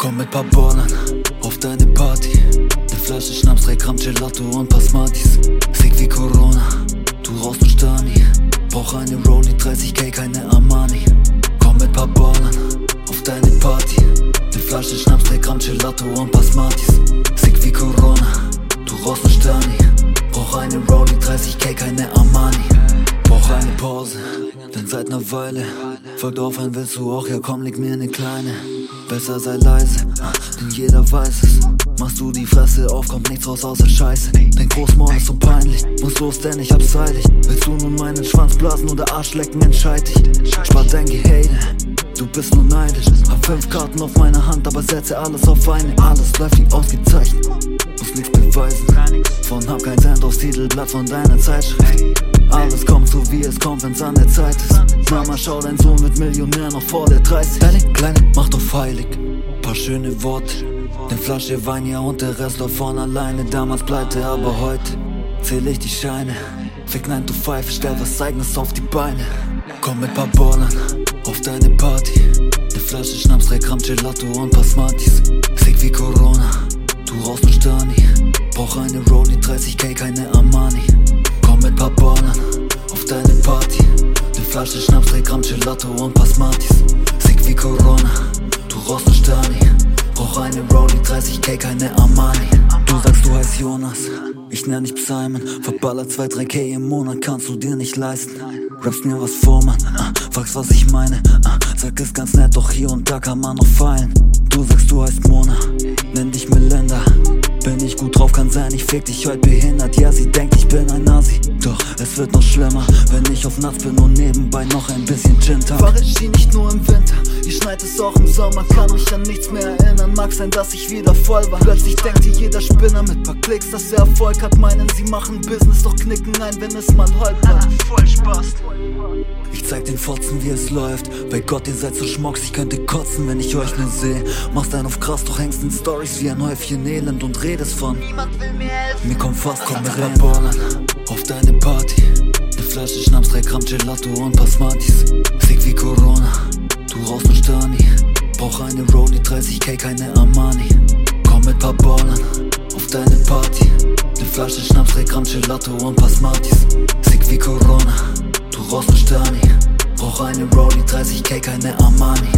Komm mit paar Ballern auf deine Party. Ne Flasche Schnaps, 3 Gramm Gelato und paar Smarties. Sick wie Corona, du rauchst nur Stani. Brauch eine Rollie, 30k, keine Armani. Komm mit paar Ballern auf deine Party. Ne Flasche Schnaps, 3 Gramm Gelato und paar Smarties. Sick wie Corona, du rauchst nur Stani. Brauch eine Rollie, 30k, keine Armani. Brauch eine Pause, denn seit ner Weile folgt aufhören willst du auch, ja komm, leg mir ne kleine. Besser sei leise, denn jeder weiß es. Machst du die Fresse auf, kommt nichts raus außer Scheiße. Dein Großmaul ist so peinlich, muss los, denn ich hab's eilig. Willst du nun meinen Schwanz blasen oder Arsch lecken, entscheid dich. Spar dein Gehate, du bist nur neidisch. Hab fünf Karten auf meiner Hand, aber setze alles auf eine. Alles läuft wie ausgezeichnet, muss nichts beweisen. Von hab kein Cent aufs Titelblatt von deiner Zeitschrift. Alles kommt so wie es kommt, wenn's an der Zeit ist. Mama, schau, dein Sohn wird Millionär noch vor der 30. Deine Kleine macht auf heilig, paar schöne Worte. Ne Flasche Wein, ja, und der Rest läuft von alleine. Damals pleite, aber heute zähl ich die Scheine. Fick 9 to 5, stell was eigenes auf die Beine. Komm mit paar Ballern auf deine Party. Ne Flasche Schnaps, 3 Gramm Gelato und paar Smarties. Sick wie Corona, du rauchst nur Stani. Brauch eine Rollie, 30k, keine Armani. Komm mit paar Ballern auf deine Party. Ne Flasche Schnaps, 3 Gramm Gelato und paar Smarties. Sick wie Corona, du rauchst nur Stani. Brauch eine Rollie, 30k, keine Armani. Heißt Jonas, ich nenn dich Simon. Verballer 2, 3k im Monat kannst du dir nicht leisten. Rappst mir was vor, Mann, ah, fragst, was ich meine. Ah, sag es ganz nett, doch hier und da kann man noch feilen. Du sagst, du heißt Mona, nenn dich Melinda. Bin ich gut drauf, kann sein, ich fick dich heute behindert. Ja, sie denkt, ich bin ein Nazi. Doch es wird noch schlimmer, wenn ich auf Nachts bin und nebenbei noch ein bisschen Gin tank. Fahre Ski nicht nur im Winter, ich schneit es auch im Sommer. Kann mich an nichts mehr erinnern, mag sein, dass ich wieder voll war. Plötzlich denkt dir jeder Spinner mit paar Klicks, dass er Erfolg hat. Meinen, sie machen Business, doch knicken ein, wenn es mal holpert. Voll Spaß. Ich zeig den Fotzen, wie es läuft. Bei Gott, ihr seid so schmocks, ich könnte kotzen, wenn ich euch nur seh. Machst einen auf krass, doch hängst in Stories wie ein Häufchen Elend und redest von. Niemand will mir helfen. Mir kommt fast komm mit paar Ballern auf deine Party. Ne Flasche Schnaps, 3 Gramm Gelato und paar Smarties. Sick wie Corona, du rauchst nur Stani. Brauch eine Rollie, 30k, keine Armani. Komm mit paar Ballern auf deine Party. Ne Flasche Schnaps, 3 Gramm Gelato und paar Smarties. Sick wie Corona, du rauchst Stani. Brauch eine Rollie, 30k, keine Armani.